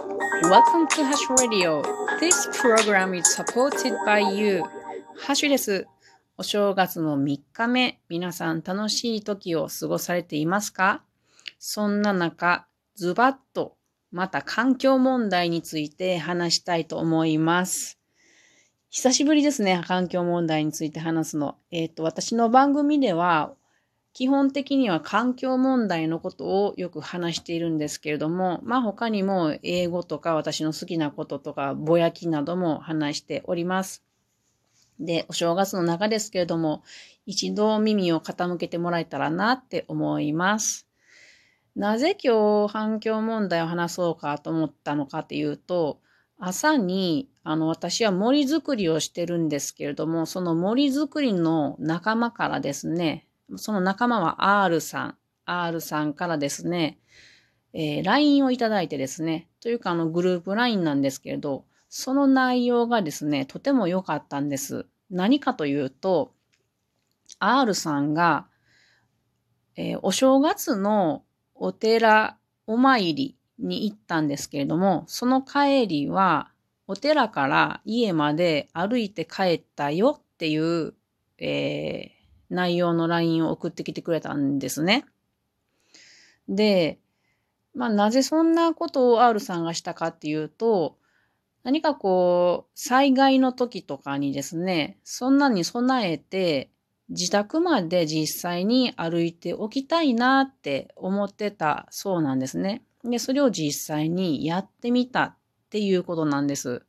Welcome to Hash Radio. This program is supported by you. ハッシュです。お正月の3日目、皆さん楽しい時を過ごされていますか？そんな中、ズバッと、また環境問題について話したいと思います。久しぶりですね、環境問題について話すの。えっ、ー、と、私の番組では、基本的には環境問題のことをよく話しているんですけれども、まあ他にも英語とか私の好きなこととかぼやきなども話しております。で、お正月の中ですけれども、一度耳を傾けてもらえたらなって思います。なぜ今日環境問題を話そうかと思ったのかっていうと、朝に、あの、私は森作りをしてるんですけれども、その森作りの仲間からですね、その仲間は R さん、R さんからですね、えー、LINE をいただいてですね、というかあのグループ LINE なんですけれど、その内容がですね、とても良かったんです。何かというと、R さんが、えー、お正月のお寺お参りに行ったんですけれども、その帰りは、お寺から家まで歩いて帰ったよっていう、えー、内容の LINE を送ってきてくれたんですね。で、まあなぜそんなことを R さんがしたかっていうと、何かこう、災害の時とかにですね、そんなに備えて、自宅まで実際に歩いておきたいなって思ってたそうなんですね。で、それを実際にやってみたっていうことなんです。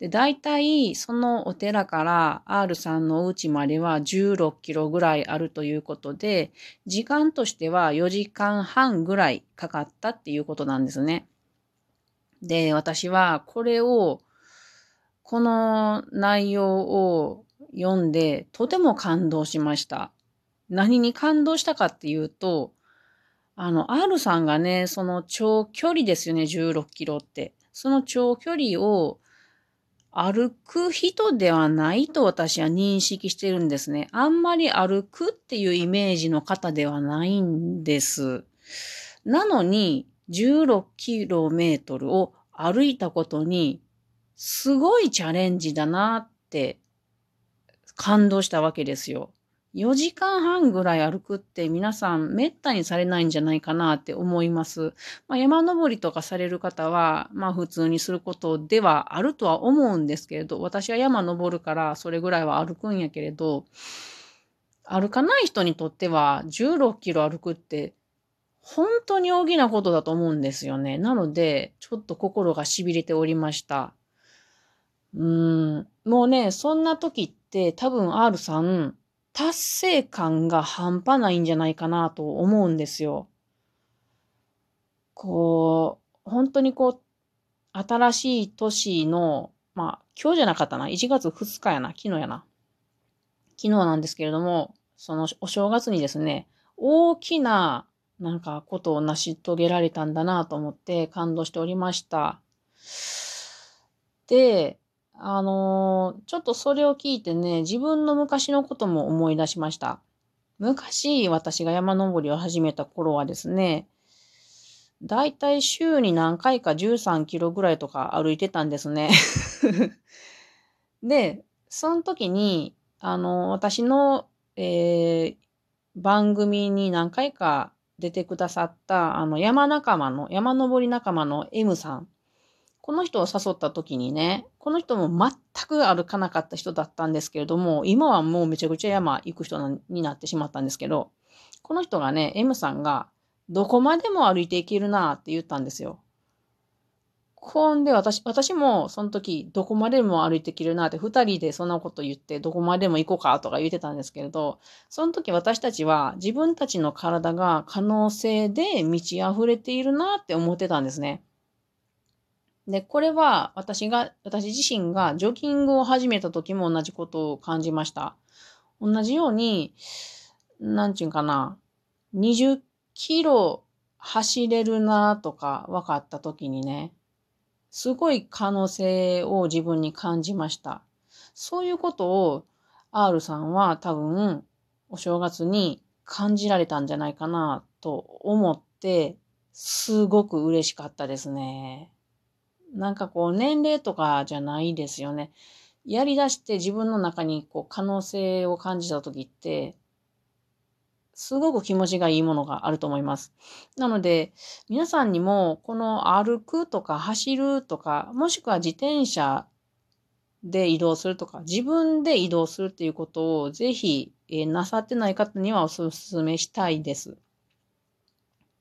で、大体そのお寺から R さんのお家までは16キロぐらいあるということで、時間としては4時間半ぐらいかかったっていうことなんですね。で、私はこれを、この内容を読んでとても感動しました。何に感動したかっていうと、あの、R さんがね、その長距離ですよね、16キロって。その長距離を歩く人ではないと私は認識してるんですね。あんまり歩くっていうイメージの方ではないんです。なのに、16キロメートルを歩いたことに、すごいチャレンジだなって感動したわけですよ。4時間半ぐらい歩くって皆さん滅多にされないんじゃないかなって思います。まあ、山登りとかされる方は、まあ普通にすることではあるとは思うんですけれど、私は山登るからそれぐらいは歩くんやけれど、歩かない人にとっては16キロ歩くって本当に大きなことだと思うんですよね。なので、ちょっと心が痺れておりました。うーん、もうね、そんな時って多分 R さん、達成感が半端ないんじゃないかなと思うんですよ。こう、本当にこう、新しい年の、まあ、今日じゃなかったな。1月2日やな。昨日やな。昨日なんですけれども、そのお正月にですね、大きな、なんかことを成し遂げられたんだなと思って感動しておりました。で、あのー、ちょっとそれを聞いてね、自分の昔のことも思い出しました。昔、私が山登りを始めた頃はですね、だいたい週に何回か13キロぐらいとか歩いてたんですね。で、その時に、あの、私の、えー、番組に何回か出てくださった、あの、山仲間の、山登り仲間の M さんこの人を誘った時にね、この人も全く歩かなかった人だったんですけれども、今はもうめちゃくちゃ山行く人になってしまったんですけど、この人がね、M さんが、どこまでも歩いていけるなって言ったんですよ。ほんで私、私もその時、どこまでも歩いていけるなって、二人でそんなこと言って、どこまでも行こうかとか言ってたんですけれど、その時私たちは自分たちの体が可能性で満ち溢れているなって思ってたんですね。で、これは私が、私自身がジョギングを始めた時も同じことを感じました。同じように、なんちゅうかな、20キロ走れるなとか分かった時にね、すごい可能性を自分に感じました。そういうことを R さんは多分お正月に感じられたんじゃないかなと思って、すごく嬉しかったですね。なんかこう年齢とかじゃないですよね。やり出して自分の中にこう可能性を感じた時って、すごく気持ちがいいものがあると思います。なので、皆さんにも、この歩くとか走るとか、もしくは自転車で移動するとか、自分で移動するっていうことをぜひ、え、なさってない方にはお勧めしたいです。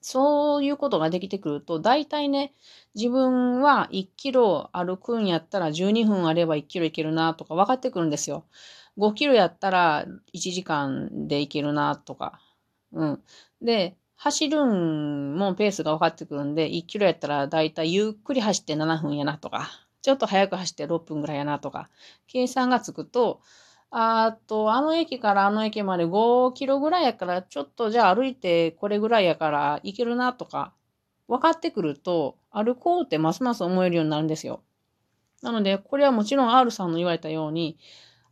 そういうことができてくると、大体ね、自分は1キロ歩くんやったら12分あれば1キロいけるなとか分かってくるんですよ。5キロやったら1時間でいけるなとか。うん。で、走るんもペースが分かってくるんで、1キロやったらだいたいゆっくり走って7分やなとか、ちょっと早く走って6分ぐらいやなとか、計算がつくと、あと、あの駅からあの駅まで5キロぐらいやから、ちょっとじゃあ歩いてこれぐらいやから行けるなとか、分かってくると、歩こうってますます思えるようになるんですよ。なので、これはもちろん R さんの言われたように、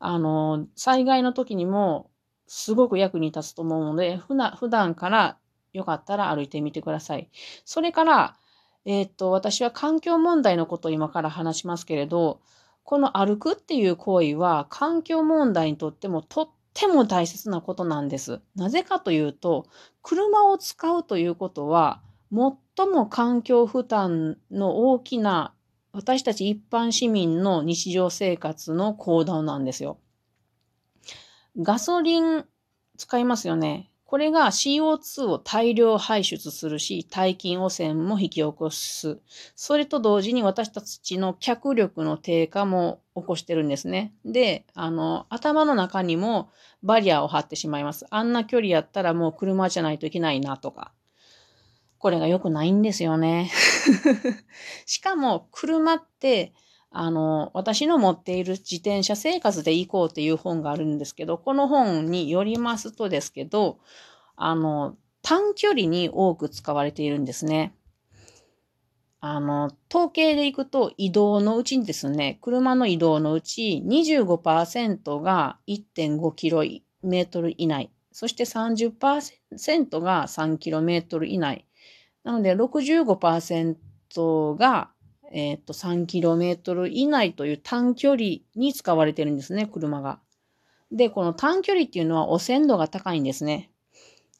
あの、災害の時にもすごく役に立つと思うので、普段普段からよかったら歩いてみてください。それから、えー、っと、私は環境問題のことを今から話しますけれど、この歩くっていう行為は環境問題にとってもとっても大切なことなんです。なぜかというと、車を使うということは、最も環境負担の大きな私たち一般市民の日常生活の行動なんですよ。ガソリン使いますよね。これが CO2 を大量排出するし、大気汚染も引き起こす。それと同時に私たちの脚力の低下も起こしてるんですね。で、あの、頭の中にもバリアを張ってしまいます。あんな距離やったらもう車じゃないといけないなとか。これが良くないんですよね。しかも、車って、あの、私の持っている自転車生活で行こうっていう本があるんですけど、この本によりますとですけど、あの、短距離に多く使われているんですね。あの、統計でいくと移動のうちにですね、車の移動のうち25%が1.5キロメートル以内、そして30%が3キロメートル以内。なので65%がえっ、と、3キロメートル以内という短距離に使われてるんですね、車が。で、この短距離っていうのは汚染度が高いんですね。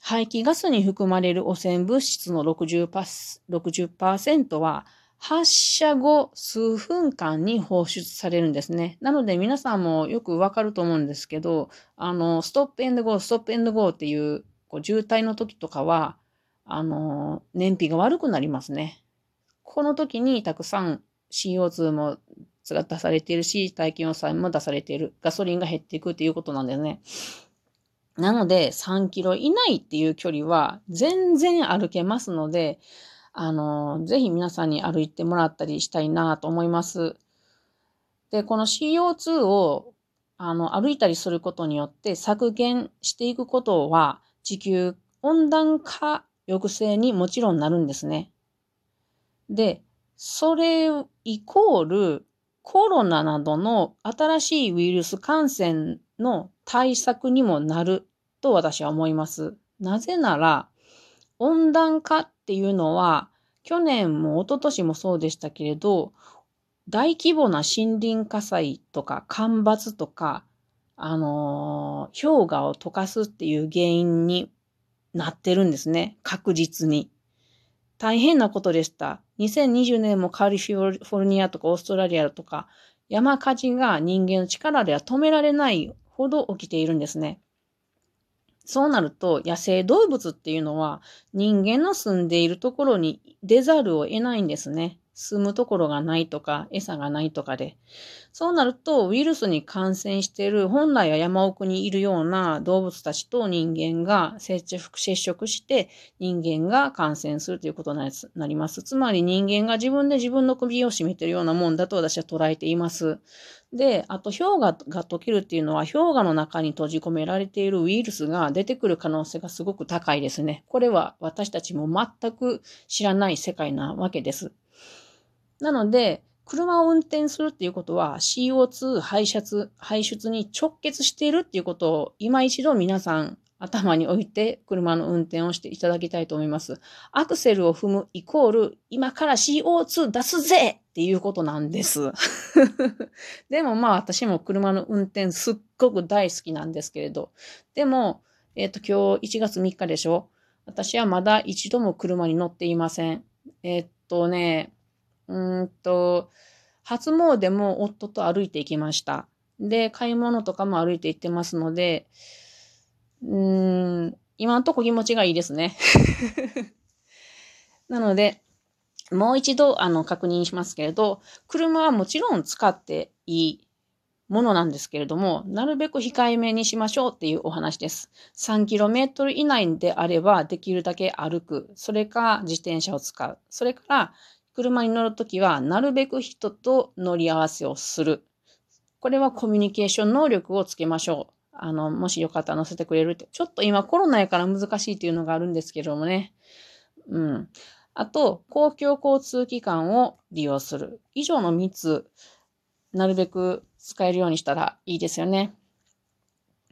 排気ガスに含まれる汚染物質の 60%, 60は発射後数分間に放出されるんですね。なので皆さんもよくわかると思うんですけど、あの、ストップエンドゴー、ストップエンドゴーっていうこう渋滞の時とかは、あの、燃費が悪くなりますね。この時にたくさん CO2 も出されているし、大気汚染も出されている。ガソリンが減っていくっていうことなんだよね。なので、3キロ以内っていう距離は全然歩けますので、あの、ぜひ皆さんに歩いてもらったりしたいなと思います。で、この CO2 をあの歩いたりすることによって削減していくことは地球温暖化抑制にもちろんなるんですね。で、それイコールコロナなどの新しいウイルス感染の対策にもなると私は思います。なぜなら、温暖化っていうのは、去年も一昨年もそうでしたけれど、大規模な森林火災とか干ばつとか、あのー、氷河を溶かすっていう原因になってるんですね。確実に。大変なことでした。2020年もカリフォルニアとかオーストラリアとか山火事が人間の力では止められないほど起きているんですね。そうなると野生動物っていうのは人間の住んでいるところに出ざるを得ないんですね。住むところがないとか、餌がないとかで。そうなると、ウイルスに感染している本来は山奥にいるような動物たちと人間が接触して、人間が感染するということになります。つまり人間が自分で自分の首を絞めているようなもんだと私は捉えています。で、あと氷河が溶けるっていうのは氷河の中に閉じ込められているウイルスが出てくる可能性がすごく高いですね。これは私たちも全く知らない世界なわけです。なので、車を運転するっていうことは CO2 排出、排出に直結しているっていうことを今一度皆さん頭に置いて車の運転をしていただきたいと思います。アクセルを踏むイコール今から CO2 出すぜっていうことなんです。でもまあ私も車の運転すっごく大好きなんですけれど。でも、えっ、ー、と今日1月3日でしょ私はまだ一度も車に乗っていません。えっ、ー、とね、うんと、初詣も夫と歩いて行きました。で、買い物とかも歩いて行ってますので、うーん、今んとこ気持ちがいいですね。なので、もう一度、あの、確認しますけれど、車はもちろん使っていいものなんですけれども、なるべく控えめにしましょうっていうお話です。3km 以内であれば、できるだけ歩く。それか自転車を使う。それから、車に乗るときは、なるべく人と乗り合わせをする。これはコミュニケーション能力をつけましょう。あの、もしよかったら乗せてくれるって。ちょっと今コロナやから難しいっていうのがあるんですけどもね。うん。あと、公共交通機関を利用する。以上の3つ、なるべく使えるようにしたらいいですよね。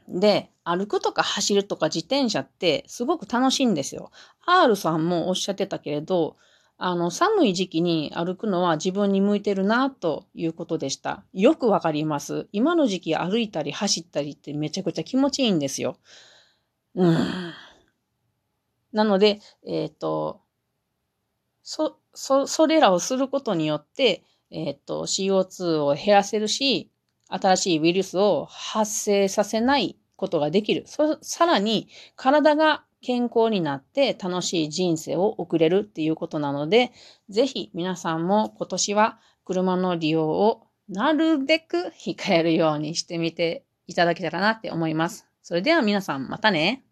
で、歩くとか走るとか自転車ってすごく楽しいんですよ。R さんもおっしゃってたけれど、あの、寒い時期に歩くのは自分に向いてるなということでした。よくわかります。今の時期歩いたり走ったりってめちゃくちゃ気持ちいいんですよ。うん。なので、えっ、ー、と、そ、そ、それらをすることによって、えっ、ー、と、CO2 を減らせるし、新しいウイルスを発生させないことができる。そさらに、体が健康になって楽しい人生を送れるっていうことなので、ぜひ皆さんも今年は車の利用をなるべく控えるようにしてみていただけたらなって思います。それでは皆さんまたね。